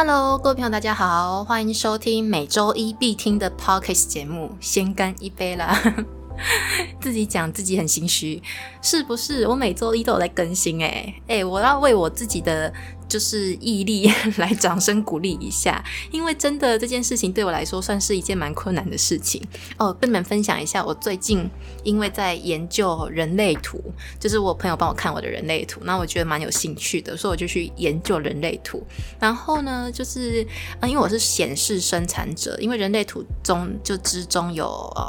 Hello，各位朋友，大家好，欢迎收听每周一必听的 Podcast 节目，先干一杯啦！自己讲自己很心虚，是不是？我每周一都有在更新，诶诶，我要为我自己的。就是毅力 来掌声鼓励一下，因为真的这件事情对我来说算是一件蛮困难的事情哦。跟你们分享一下，我最近因为在研究人类图，就是我朋友帮我看我的人类图，那我觉得蛮有兴趣的，所以我就去研究人类图。然后呢，就是啊，因为我是显示生产者，因为人类图中就之中有呃，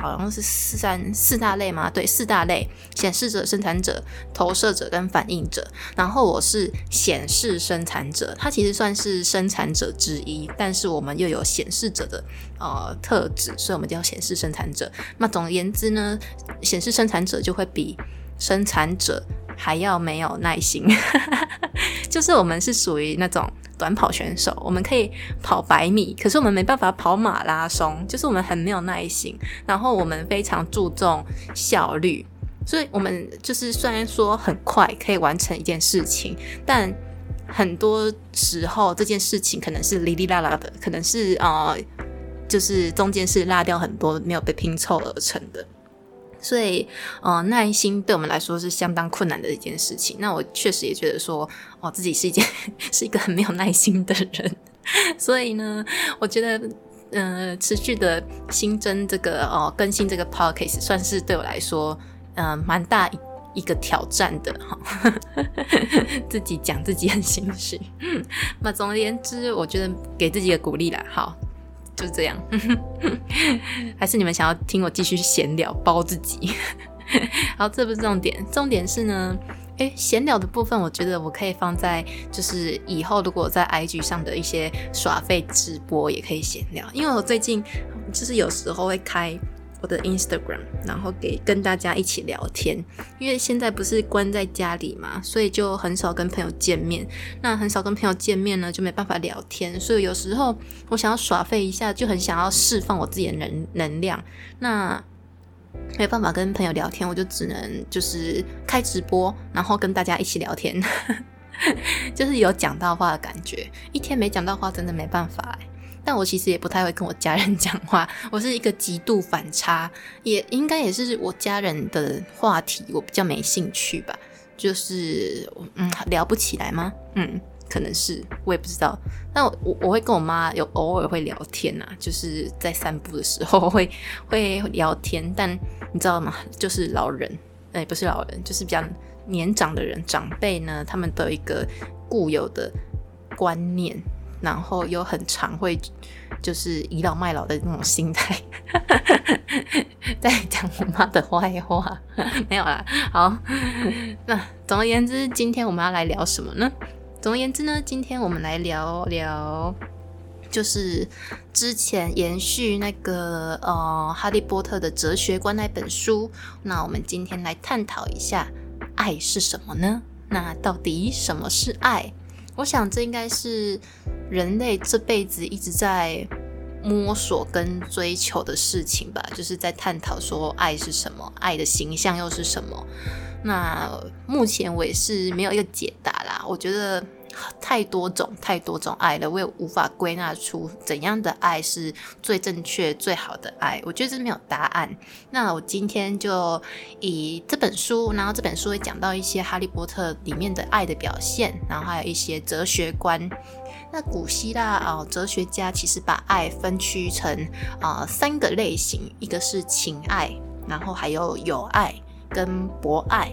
好像是四三四大类嘛，对，四大类：显示者、生产者、投射者跟反应者。然后我是显示。是生产者，他其实算是生产者之一，但是我们又有显示者的呃特质，所以我们叫显示生产者。那总而言之呢，显示生产者就会比生产者还要没有耐心，就是我们是属于那种短跑选手，我们可以跑百米，可是我们没办法跑马拉松，就是我们很没有耐心，然后我们非常注重效率，所以我们就是虽然说很快可以完成一件事情，但很多时候这件事情可能是哩哩啦啦的，可能是呃，就是中间是落掉很多没有被拼凑而成的，所以呃，耐心对我们来说是相当困难的一件事情。那我确实也觉得说，哦，自己是一件 是一个很没有耐心的人，所以呢，我觉得嗯，持续的新增这个哦，更新这个 podcast 算是对我来说嗯，蛮大一。一个挑战的哈，自己讲自己很心虚。那总而言之，我觉得给自己一个鼓励啦。好，就这样。还是你们想要听我继续闲聊包自己？好，这不是重点，重点是呢，诶，闲聊的部分，我觉得我可以放在就是以后如果在 IG 上的一些耍废直播也可以闲聊，因为我最近就是有时候会开。我的 Instagram，然后给跟大家一起聊天，因为现在不是关在家里嘛，所以就很少跟朋友见面。那很少跟朋友见面呢，就没办法聊天。所以有时候我想要耍废一下，就很想要释放我自己的能能量。那没办法跟朋友聊天，我就只能就是开直播，然后跟大家一起聊天，就是有讲到话的感觉。一天没讲到话，真的没办法但我其实也不太会跟我家人 讲话，我是一个极度反差，也应该也是我家人的话题我比较没兴趣吧，就是嗯聊不起来吗？嗯，可能是我也不知道。但我我会跟我妈有偶尔会聊天呐，就是在散步的时候会会聊天，但你知道吗？就是老人，哎，不是老人，就是比较年长的人长辈呢，他们都有一个固有的观念。然后又很常会就是倚老卖老的那种心态，在讲我妈的坏话，没有啦。好，那总而言之，今天我们要来聊什么呢？总而言之呢，今天我们来聊聊，就是之前延续那个呃《哈利波特》的哲学观那本书。那我们今天来探讨一下，爱是什么呢？那到底什么是爱？我想这应该是人类这辈子一直在摸索跟追求的事情吧，就是在探讨说爱是什么，爱的形象又是什么。那目前我也是没有一个解答啦，我觉得。太多种太多种爱了，我也无法归纳出怎样的爱是最正确、最好的爱。我觉得这没有答案。那我今天就以这本书，然后这本书会讲到一些《哈利波特》里面的爱的表现，然后还有一些哲学观。那古希腊啊，哲学家其实把爱分区成啊三个类型，一个是情爱，然后还有友爱跟博爱。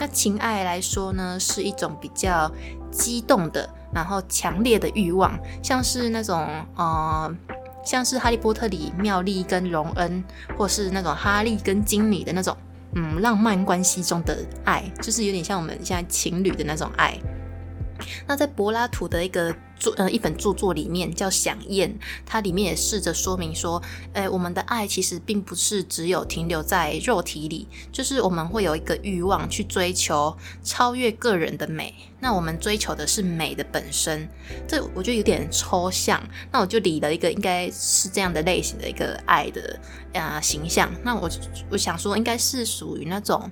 那情爱来说呢，是一种比较激动的，然后强烈的欲望，像是那种呃，像是哈利波特里妙丽跟荣恩，或是那种哈利跟金妮的那种，嗯，浪漫关系中的爱，就是有点像我们现在情侣的那种爱。那在柏拉图的一个著呃一本著作里面叫《想宴》，它里面也试着说明说，诶，我们的爱其实并不是只有停留在肉体里，就是我们会有一个欲望去追求超越个人的美。那我们追求的是美的本身，这我觉得有点抽象。那我就理了一个应该是这样的类型的一个爱的啊形象。那我我想说，应该是属于那种。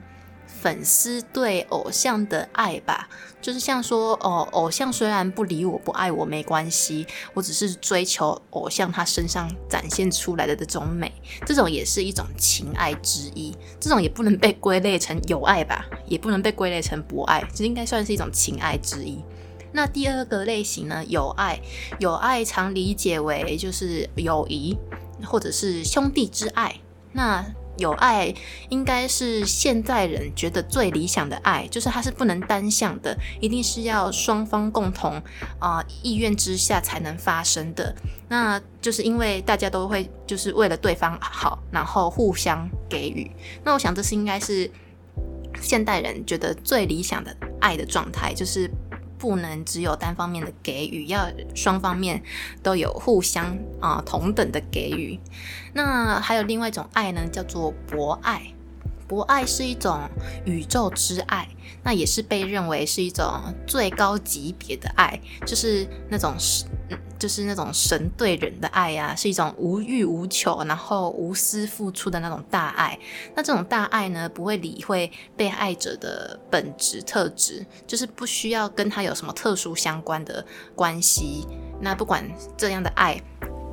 粉丝对偶像的爱吧，就是像说哦，偶像虽然不理我、不爱我没关系，我只是追求偶像他身上展现出来的这种美，这种也是一种情爱之一。这种也不能被归类成友爱吧，也不能被归类成博爱，这应该算是一种情爱之一。那第二个类型呢，友爱，友爱常理解为就是友谊或者是兄弟之爱。那有爱应该是现代人觉得最理想的爱，就是它是不能单向的，一定是要双方共同啊意愿之下才能发生的。那就是因为大家都会就是为了对方好，然后互相给予。那我想这是应该是现代人觉得最理想的爱的状态，就是。不能只有单方面的给予，要双方面都有互相啊同等的给予。那还有另外一种爱呢，叫做博爱。博爱是一种宇宙之爱，那也是被认为是一种最高级别的爱，就是那种是。就是那种神对人的爱呀，是一种无欲无求，然后无私付出的那种大爱。那这种大爱呢，不会理会被爱者的本质特质，就是不需要跟他有什么特殊相关的关系。那不管这样的爱，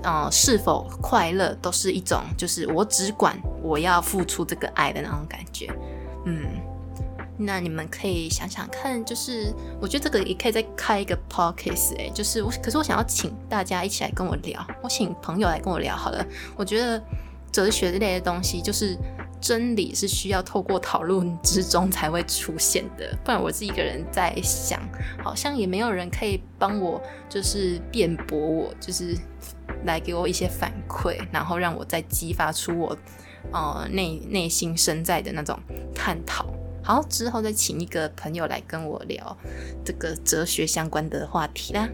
呃，是否快乐，都是一种就是我只管我要付出这个爱的那种感觉。嗯。那你们可以想想看，就是我觉得这个也可以再开一个 podcast 哎，就是我，可是我想要请大家一起来跟我聊，我请朋友来跟我聊好了。我觉得哲学类的东西，就是真理是需要透过讨论之中才会出现的，不然我是一个人在想，好像也没有人可以帮我，就是辩驳我，就是来给我一些反馈，然后让我再激发出我呃内内心深在的那种探讨。好，之后再请一个朋友来跟我聊这个哲学相关的话题啦。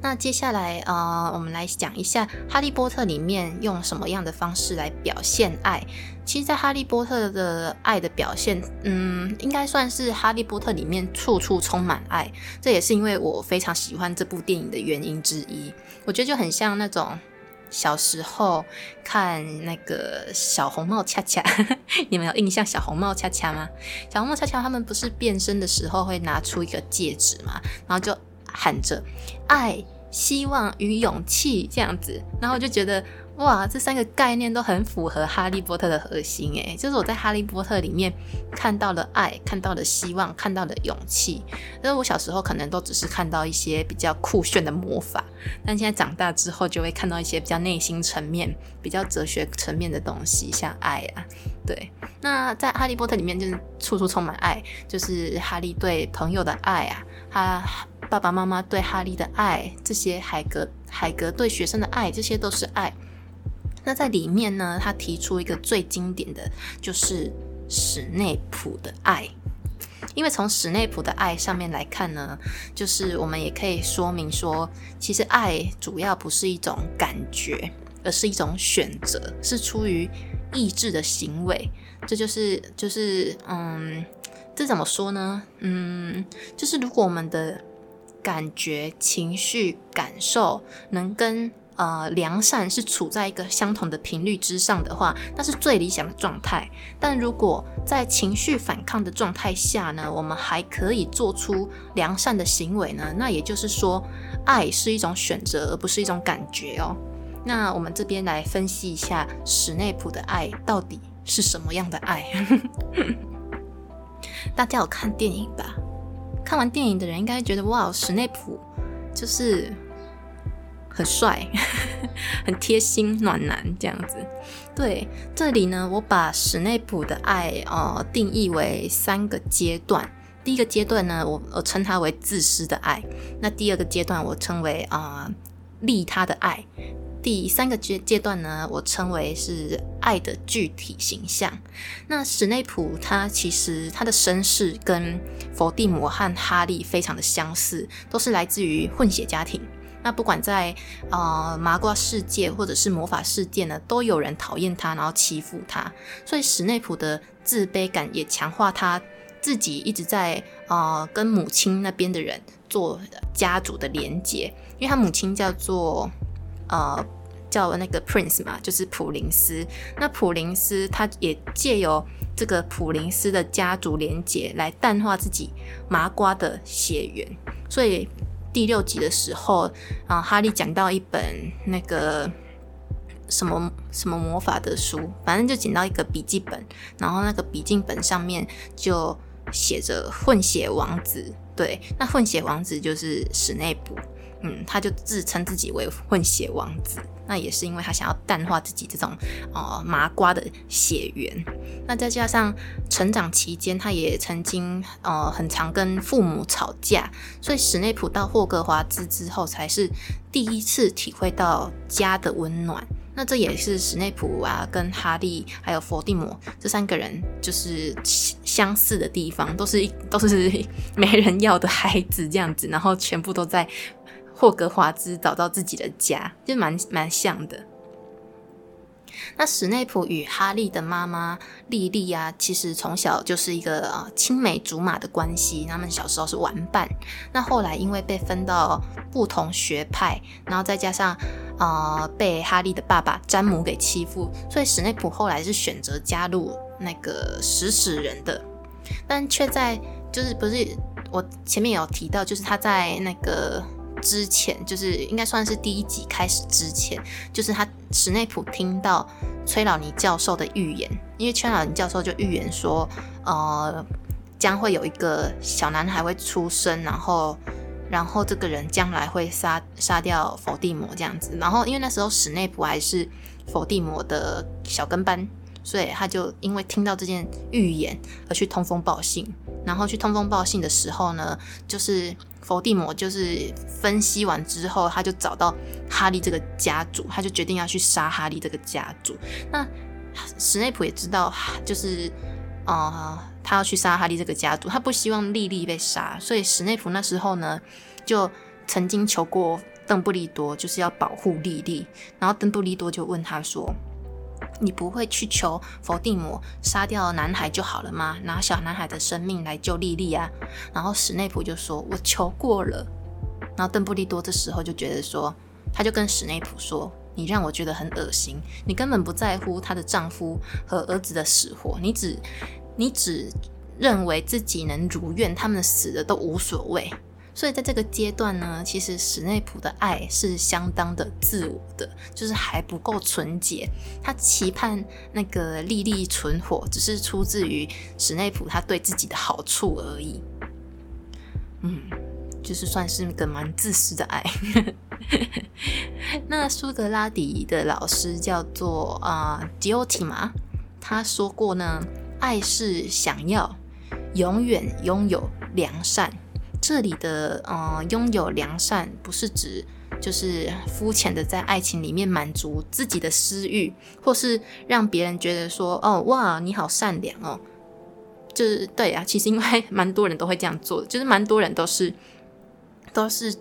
那接下来，呃，我们来讲一下《哈利波特》里面用什么样的方式来表现爱。其实，在《哈利波特》的爱的表现，嗯，应该算是《哈利波特》里面处处充满爱。这也是因为我非常喜欢这部电影的原因之一。我觉得就很像那种。小时候看那个小红帽恰恰，你们有印象小红帽恰恰吗？小红帽恰恰他们不是变身的时候会拿出一个戒指嘛，然后就喊着爱、希望与勇气这样子，然后就觉得。哇，这三个概念都很符合哈利波特的核心诶，就是我在哈利波特里面看到了爱，看到了希望，看到了勇气。因为我小时候可能都只是看到一些比较酷炫的魔法，但现在长大之后就会看到一些比较内心层面、比较哲学层面的东西，像爱啊。对，那在哈利波特里面就是处处充满爱，就是哈利对朋友的爱啊，他爸爸妈妈对哈利的爱，这些海格海格对学生的爱，这些都是爱。那在里面呢，他提出一个最经典的就是史内普的爱，因为从史内普的爱上面来看呢，就是我们也可以说明说，其实爱主要不是一种感觉，而是一种选择，是出于意志的行为。这就是就是嗯，这怎么说呢？嗯，就是如果我们的感觉、情绪、感受能跟呃，良善是处在一个相同的频率之上的话，那是最理想的状态。但如果在情绪反抗的状态下呢，我们还可以做出良善的行为呢？那也就是说，爱是一种选择，而不是一种感觉哦。那我们这边来分析一下史内普的爱到底是什么样的爱？大家有看电影吧？看完电影的人应该觉得哇，史内普就是。很帅，很贴心，暖男这样子。对，这里呢，我把史内普的爱呃定义为三个阶段。第一个阶段呢，我我称它为自私的爱。那第二个阶段，我称为啊利他的爱。第三个阶阶段呢，我称为是爱的具体形象。那史内普他其实他的身世跟伏地魔和哈利非常的相似，都是来自于混血家庭。那不管在呃麻瓜世界或者是魔法世界呢，都有人讨厌他，然后欺负他，所以史内普的自卑感也强化他自己一直在呃跟母亲那边的人做家族的连结，因为他母亲叫做呃叫那个 Prince 嘛，就是普林斯。那普林斯他也借由这个普林斯的家族连结来淡化自己麻瓜的血缘。所以第六集的时候啊，哈利讲到一本那个什么什么魔法的书，反正就捡到一个笔记本，然后那个笔记本上面就写着混血王子。对，那混血王子就是史内普。嗯，他就自称自己为混血王子，那也是因为他想要淡化自己这种呃麻瓜的血缘。那再加上成长期间，他也曾经呃很常跟父母吵架，所以史内普到霍格华兹之后，才是第一次体会到家的温暖。那这也是史内普啊，跟哈利还有伏地魔这三个人就是相似的地方，都是都是 没人要的孩子这样子，然后全部都在。霍格华兹找到自己的家，就蛮蛮像的。那史内普与哈利的妈妈莉莉啊，其实从小就是一个呃青梅竹马的关系，他们小时候是玩伴。那后来因为被分到不同学派，然后再加上呃被哈利的爸爸詹姆给欺负，所以史内普后来是选择加入那个食死人的，但却在就是不是我前面有提到，就是他在那个。之前就是应该算是第一集开始之前，就是他史内普听到崔老尼教授的预言，因为崔老尼教授就预言说，呃，将会有一个小男孩会出生，然后，然后这个人将来会杀杀掉伏地魔这样子，然后因为那时候史内普还是伏地魔的小跟班，所以他就因为听到这件预言而去通风报信，然后去通风报信的时候呢，就是。伏地魔就是分析完之后，他就找到哈利这个家族，他就决定要去杀哈利这个家族。那史内普也知道，就是呃，他要去杀哈利这个家族，他不希望莉莉被杀，所以史内普那时候呢，就曾经求过邓布利多，就是要保护莉莉。然后邓布利多就问他说。你不会去求伏地魔杀掉男孩就好了吗？拿小男孩的生命来救莉莉啊！然后史内普就说：“我求过了。”然后邓布利多这时候就觉得说，他就跟史内普说：“你让我觉得很恶心，你根本不在乎她的丈夫和儿子的死活，你只你只认为自己能如愿，他们死的都无所谓。”所以在这个阶段呢，其实史内普的爱是相当的自我的，就是还不够纯洁。他期盼那个莉莉存活，只是出自于史内普他对自己的好处而已。嗯，就是算是个蛮自私的爱。那苏格拉底的老师叫做啊迪奥提玛，他说过呢，爱是想要永远拥有良善。这里的呃，拥有良善不是指就是肤浅的在爱情里面满足自己的私欲，或是让别人觉得说哦哇你好善良哦，就是对啊，其实因为蛮多人都会这样做，就是蛮多人都是都是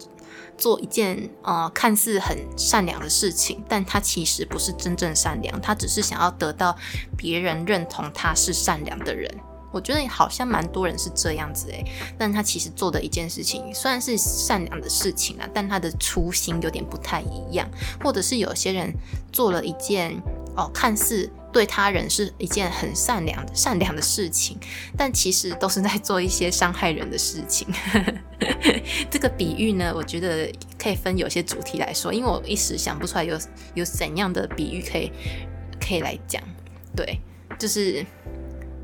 做一件呃看似很善良的事情，但他其实不是真正善良，他只是想要得到别人认同他是善良的人。我觉得好像蛮多人是这样子诶，但他其实做的一件事情虽然是善良的事情啊，但他的初心有点不太一样，或者是有些人做了一件哦，看似对他人是一件很善良的善良的事情，但其实都是在做一些伤害人的事情。这个比喻呢，我觉得可以分有些主题来说，因为我一时想不出来有有怎样的比喻可以可以来讲。对，就是。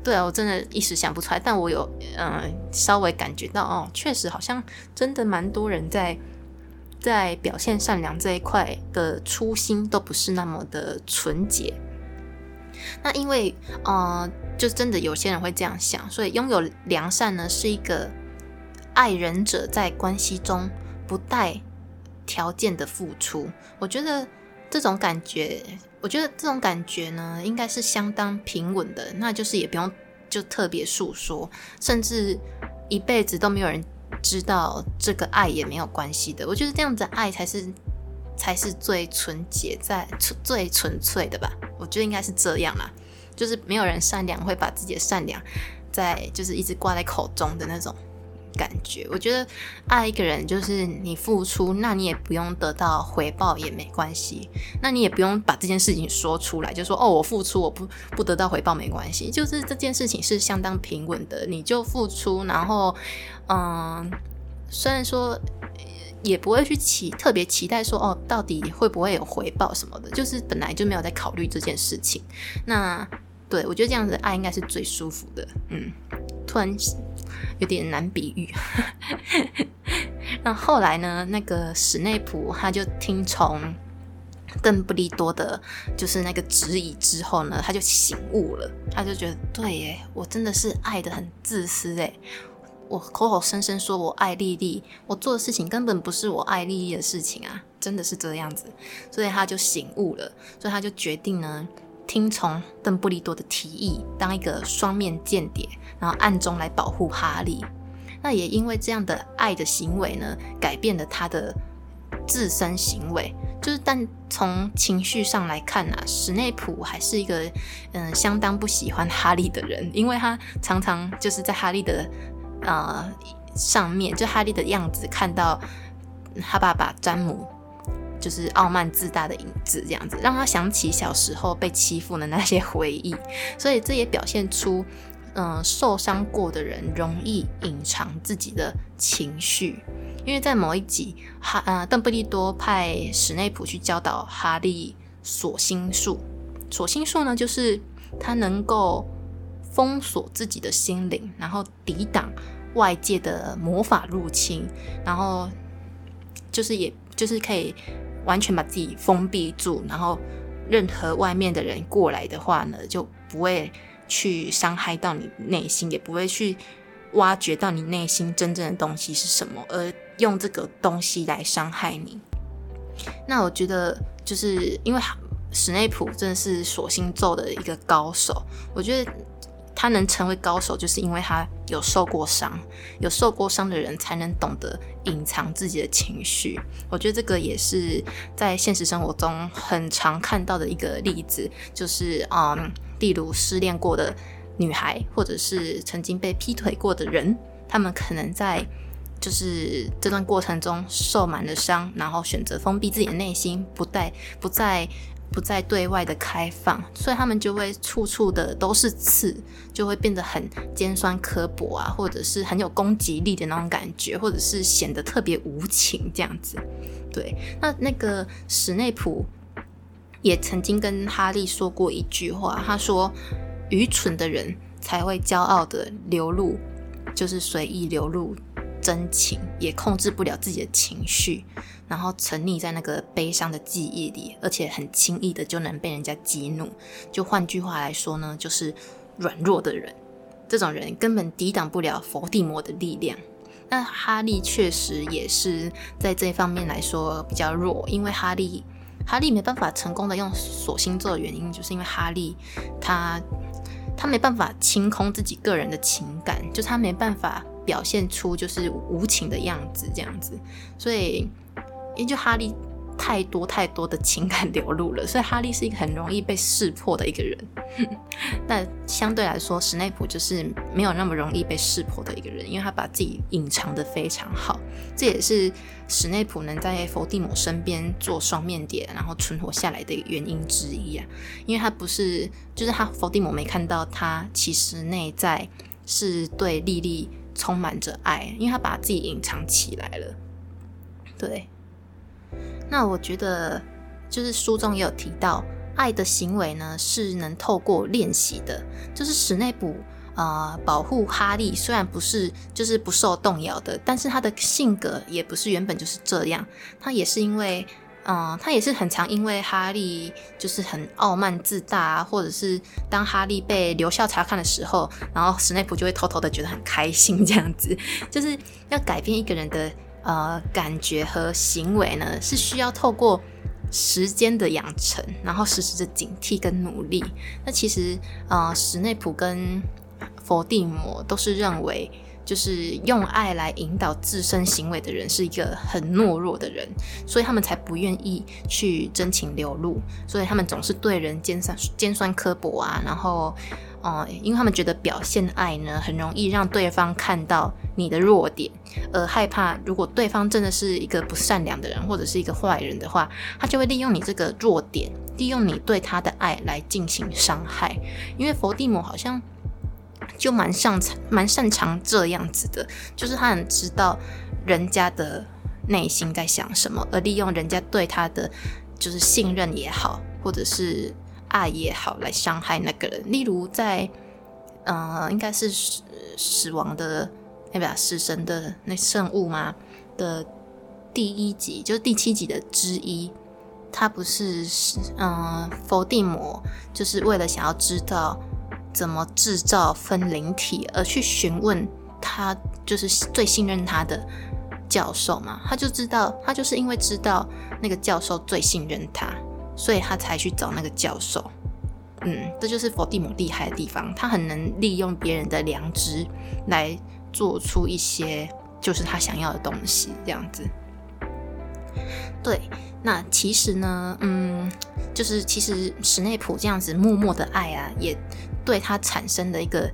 对啊，我真的一时想不出来，但我有嗯稍微感觉到哦，确实好像真的蛮多人在在表现善良这一块的初心都不是那么的纯洁。那因为呃，就真的有些人会这样想，所以拥有良善呢是一个爱人者在关系中不带条件的付出。我觉得这种感觉。我觉得这种感觉呢，应该是相当平稳的，那就是也不用就特别诉说，甚至一辈子都没有人知道这个爱也没有关系的。我觉得这样子爱才是才是最纯洁、在最纯粹的吧。我觉得应该是这样啦，就是没有人善良会把自己的善良在就是一直挂在口中的那种感觉。我觉得爱一个人就是你付出，那你也不用得到回报也没关系，那你也不用把这件事情说出来，就说哦，我付出我不不得到回报没关系，就是这件事情是相当平稳的，你就付出，然后嗯，虽然说。也不会去期特别期待说哦，到底会不会有回报什么的，就是本来就没有在考虑这件事情。那对我觉得这样子爱应该是最舒服的。嗯，突然有点难比喻。那后来呢，那个史内普他就听从邓布利多的，就是那个指引之后呢，他就醒悟了，他就觉得对耶，我真的是爱的很自私诶。我口口声声说我爱丽丽，我做的事情根本不是我爱丽丽的事情啊，真的是这样子，所以他就醒悟了，所以他就决定呢，听从邓布利多的提议，当一个双面间谍，然后暗中来保护哈利。那也因为这样的爱的行为呢，改变了他的自身行为，就是但从情绪上来看啊，史内普还是一个嗯相当不喜欢哈利的人，因为他常常就是在哈利的。呃，上面就哈利的样子，看到他爸爸詹姆就是傲慢自大的影子，这样子让他想起小时候被欺负的那些回忆，所以这也表现出，嗯，受伤过的人容易隐藏自己的情绪，因为在某一集，哈呃，邓布利多派史内普去教导哈利锁心术，锁心术呢，就是他能够。封锁自己的心灵，然后抵挡外界的魔法入侵，然后就是也就是可以完全把自己封闭住，然后任何外面的人过来的话呢，就不会去伤害到你内心，也不会去挖掘到你内心真正的东西是什么，而用这个东西来伤害你。那我觉得就是因为史内普真的是锁心咒的一个高手，我觉得。他能成为高手，就是因为他有受过伤，有受过伤的人才能懂得隐藏自己的情绪。我觉得这个也是在现实生活中很常看到的一个例子，就是嗯，例如失恋过的女孩，或者是曾经被劈腿过的人，他们可能在就是这段过程中受满了伤，然后选择封闭自己的内心，不再不再。不再对外的开放，所以他们就会处处的都是刺，就会变得很尖酸刻薄啊，或者是很有攻击力的那种感觉，或者是显得特别无情这样子。对，那那个史内普也曾经跟哈利说过一句话，他说：“愚蠢的人才会骄傲的流露，就是随意流露。”真情也控制不了自己的情绪，然后沉溺在那个悲伤的记忆里，而且很轻易的就能被人家激怒。就换句话来说呢，就是软弱的人，这种人根本抵挡不了伏地魔的力量。那哈利确实也是在这方面来说比较弱，因为哈利哈利没办法成功的用锁星座的原因，就是因为哈利他他没办法清空自己个人的情感，就他没办法。表现出就是无情的样子，这样子，所以因为就哈利太多太多的情感流露了，所以哈利是一个很容易被识破的一个人。但相对来说，史内普就是没有那么容易被识破的一个人，因为他把自己隐藏的非常好。这也是史内普能在伏地魔身边做双面谍，然后存活下来的原因之一啊。因为他不是，就是他伏地魔没看到他其实内在是对莉莉。充满着爱，因为他把自己隐藏起来了。对，那我觉得就是书中也有提到，爱的行为呢是能透过练习的。就是史内普呃保护哈利，虽然不是就是不受动摇的，但是他的性格也不是原本就是这样，他也是因为。嗯，他也是很常因为哈利就是很傲慢自大，或者是当哈利被留校查看的时候，然后史内普就会偷偷的觉得很开心，这样子 就是要改变一个人的呃感觉和行为呢，是需要透过时间的养成，然后时时的警惕跟努力。那其实呃，史内普跟伏地魔都是认为。就是用爱来引导自身行为的人是一个很懦弱的人，所以他们才不愿意去真情流露，所以他们总是对人尖酸尖酸刻薄啊，然后哦，因为他们觉得表现爱呢，很容易让对方看到你的弱点，而害怕如果对方真的是一个不善良的人或者是一个坏人的话，他就会利用你这个弱点，利用你对他的爱来进行伤害。因为佛地魔好像就蛮擅长蛮擅长这样子的，就是他很知道人家的内心在想什么，而利用人家对他的就是信任也好，或者是。爱也好，来伤害那个人。例如在，呃，应该是死死亡的，哎不，死神的那圣物吗？的第一集，就是第七集的之一。他不是，嗯，伏地魔，就是为了想要知道怎么制造分灵体，而去询问他，就是最信任他的教授嘛。他就知道，他就是因为知道那个教授最信任他。所以他才去找那个教授，嗯，这就是伏地魔厉害的地方，他很能利用别人的良知来做出一些就是他想要的东西，这样子。对，那其实呢，嗯，就是其实史内普这样子默默的爱啊，也对他产生了一个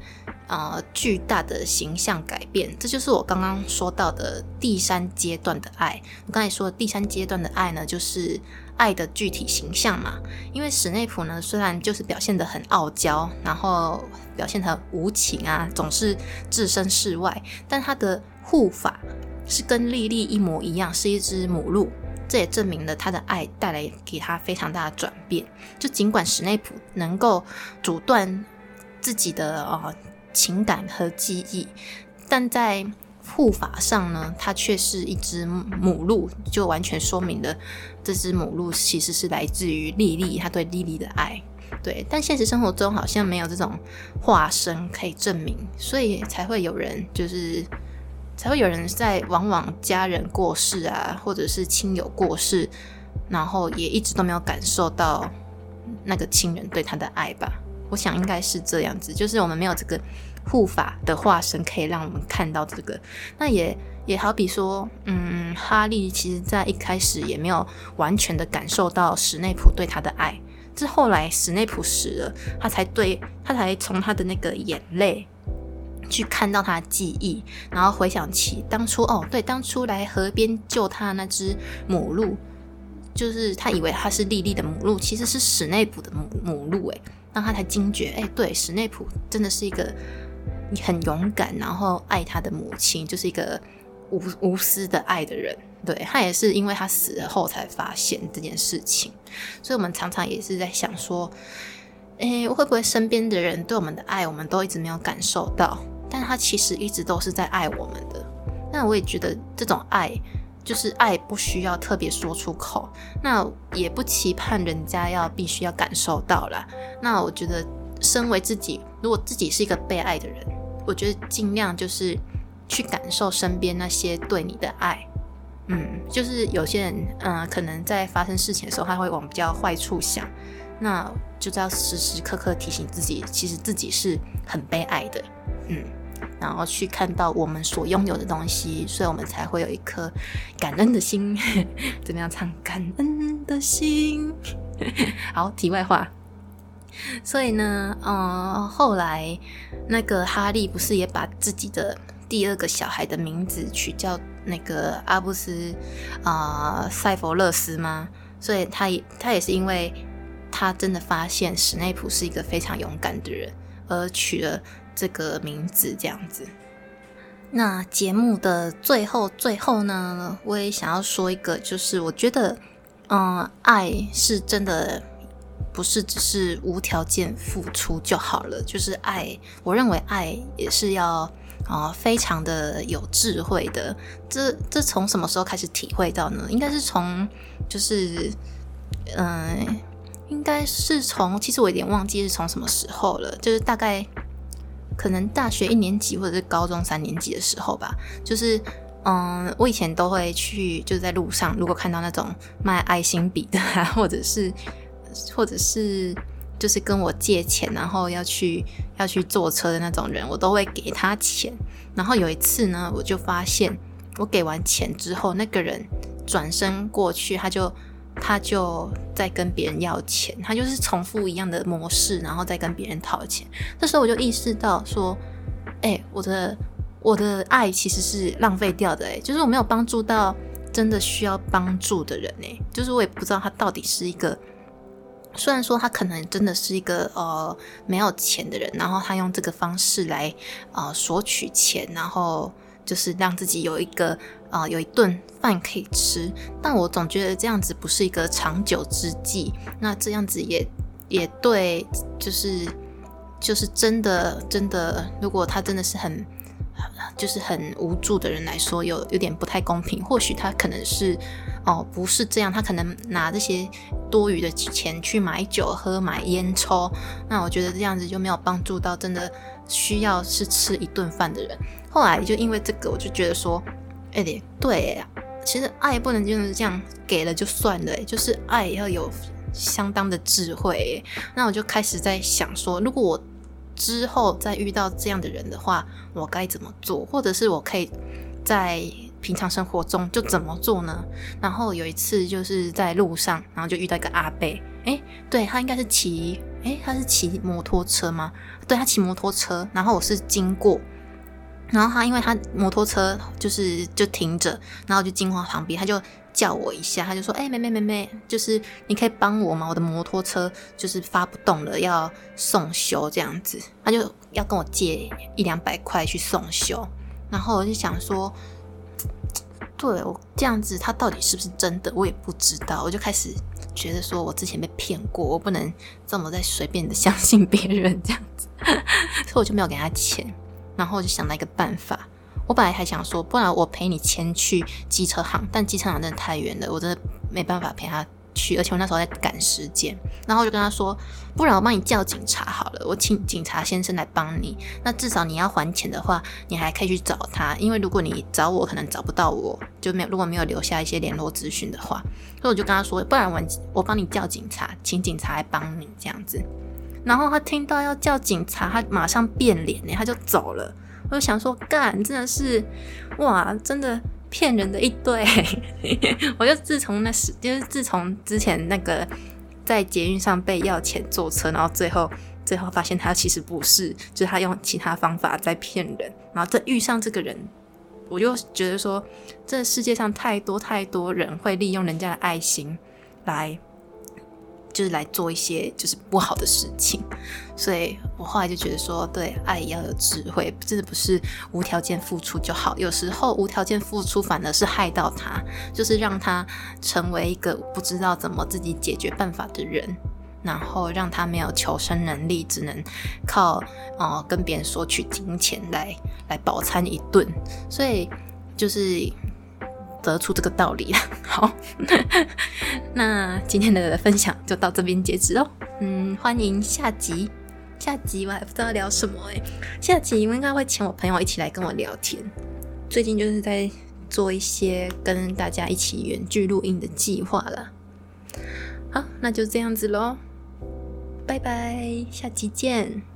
呃巨大的形象改变，这就是我刚刚说到的第三阶段的爱。我刚才说的第三阶段的爱呢，就是。爱的具体形象嘛，因为史内普呢，虽然就是表现得很傲娇，然后表现得很无情啊，总是置身事外，但他的护法是跟莉莉一模一样，是一只母鹿，这也证明了他的爱带来给他非常大的转变。就尽管史内普能够阻断自己的啊情感和记忆，但在护法上呢，它却是一只母鹿，就完全说明了这只母鹿其实是来自于莉莉，她对莉莉的爱。对，但现实生活中好像没有这种化身可以证明，所以才会有人就是才会有人在往往家人过世啊，或者是亲友过世，然后也一直都没有感受到那个亲人对他的爱吧。我想应该是这样子，就是我们没有这个。护法的化身可以让我们看到这个，那也也好比说，嗯，哈利其实在一开始也没有完全的感受到史内普对他的爱，是后来史内普死了，他才对他才从他的那个眼泪去看到他的记忆，然后回想起当初哦，对，当初来河边救他那只母鹿，就是他以为他是莉莉的母鹿，其实是史内普的母母鹿，诶，让他才惊觉，哎，对，史内普真的是一个。你很勇敢，然后爱他的母亲，就是一个无无私的爱的人。对他也是因为他死了后才发现这件事情，所以我们常常也是在想说，诶，会不会身边的人对我们的爱，我们都一直没有感受到？但他其实一直都是在爱我们的。那我也觉得这种爱，就是爱不需要特别说出口，那也不期盼人家要必须要感受到啦。那我觉得，身为自己，如果自己是一个被爱的人。我觉得尽量就是去感受身边那些对你的爱，嗯，就是有些人，嗯，可能在发生事情的时候，他会往比较坏处想，那就要时时刻刻提醒自己，其实自己是很被爱的，嗯，然后去看到我们所拥有的东西，所以我们才会有一颗感恩的心。怎么样唱感恩的心？好，题外话。所以呢，嗯，后来那个哈利不是也把自己的第二个小孩的名字取叫那个阿布斯啊塞佛勒斯吗？所以他也他也是因为他真的发现史内普是一个非常勇敢的人，而取了这个名字这样子。那节目的最后最后呢，我也想要说一个，就是我觉得，嗯，爱是真的。不是只是无条件付出就好了，就是爱。我认为爱也是要啊，非常的有智慧的。这这从什么时候开始体会到呢？应该是从就是嗯，应该是从其实我有点忘记是从什么时候了，就是大概可能大学一年级或者是高中三年级的时候吧。就是嗯，我以前都会去，就是在路上如果看到那种卖爱心笔的啊，或者是。或者是就是跟我借钱，然后要去要去坐车的那种人，我都会给他钱。然后有一次呢，我就发现我给完钱之后，那个人转身过去，他就他就在跟别人要钱，他就是重复一样的模式，然后再跟别人讨钱。这时候我就意识到说，哎，我的我的爱其实是浪费掉的，哎，就是我没有帮助到真的需要帮助的人，哎，就是我也不知道他到底是一个，虽然说他可能真的是一个呃没有钱的人，然后他用这个方式来呃索取钱，然后。就是让自己有一个啊，有一顿饭可以吃，但我总觉得这样子不是一个长久之计。那这样子也也对，就是就是真的真的，如果他真的是很就是很无助的人来说，有有点不太公平。或许他可能是哦，不是这样，他可能拿这些多余的钱去买酒喝、买烟抽。那我觉得这样子就没有帮助到真的需要是吃一顿饭的人。后来就因为这个，我就觉得说，哎，对，其实爱不能就是这样给了就算了，就是爱要有相当的智慧。那我就开始在想说，如果我之后再遇到这样的人的话，我该怎么做？或者是我可以在平常生活中就怎么做呢？然后有一次就是在路上，然后就遇到一个阿贝，哎，对他应该是骑，哎，他是骑摩托车吗？对他骑摩托车，然后我是经过。然后他因为他摩托车就是就停着，然后就经过旁边，他就叫我一下，他就说：“哎，妹妹妹妹，就是你可以帮我吗？我的摩托车就是发不动了，要送修这样子。”他就要跟我借一两百块去送修。然后我就想说，对我这样子，他到底是不是真的，我也不知道。我就开始觉得说我之前被骗过，我不能这么再随便的相信别人这样子，所以我就没有给他钱。然后我就想到一个办法，我本来还想说，不然我陪你牵去机车行，但机车行真的太远了，我真的没办法陪他去，而且我那时候在赶时间。然后就跟他说，不然我帮你叫警察好了，我请警察先生来帮你。那至少你要还钱的话，你还可以去找他，因为如果你找我，可能找不到我，就没有如果没有留下一些联络资讯的话，所以我就跟他说，不然我我帮你叫警察，请警察来帮你这样子。然后他听到要叫警察，他马上变脸呢，他就走了。我就想说，干，真的是，哇，真的骗人的一堆。我就自从那时，就是自从之前那个在捷运上被要钱坐车，然后最后最后发现他其实不是，就是他用其他方法在骗人。然后这遇上这个人，我就觉得说，这世界上太多太多人会利用人家的爱心来。就是来做一些就是不好的事情，所以我后来就觉得说，对爱要有智慧，真的不是无条件付出就好。有时候无条件付出反而是害到他，就是让他成为一个不知道怎么自己解决办法的人，然后让他没有求生能力，只能靠哦跟别人索取金钱来来饱餐一顿。所以就是。得出这个道理了。好，那今天的分享就到这边截止哦。嗯，欢迎下集。下集我还不知道聊什么哎。下集我应该会请我朋友一起来跟我聊天。最近就是在做一些跟大家一起远距录音的计划了。好，那就这样子喽。拜拜，下期见。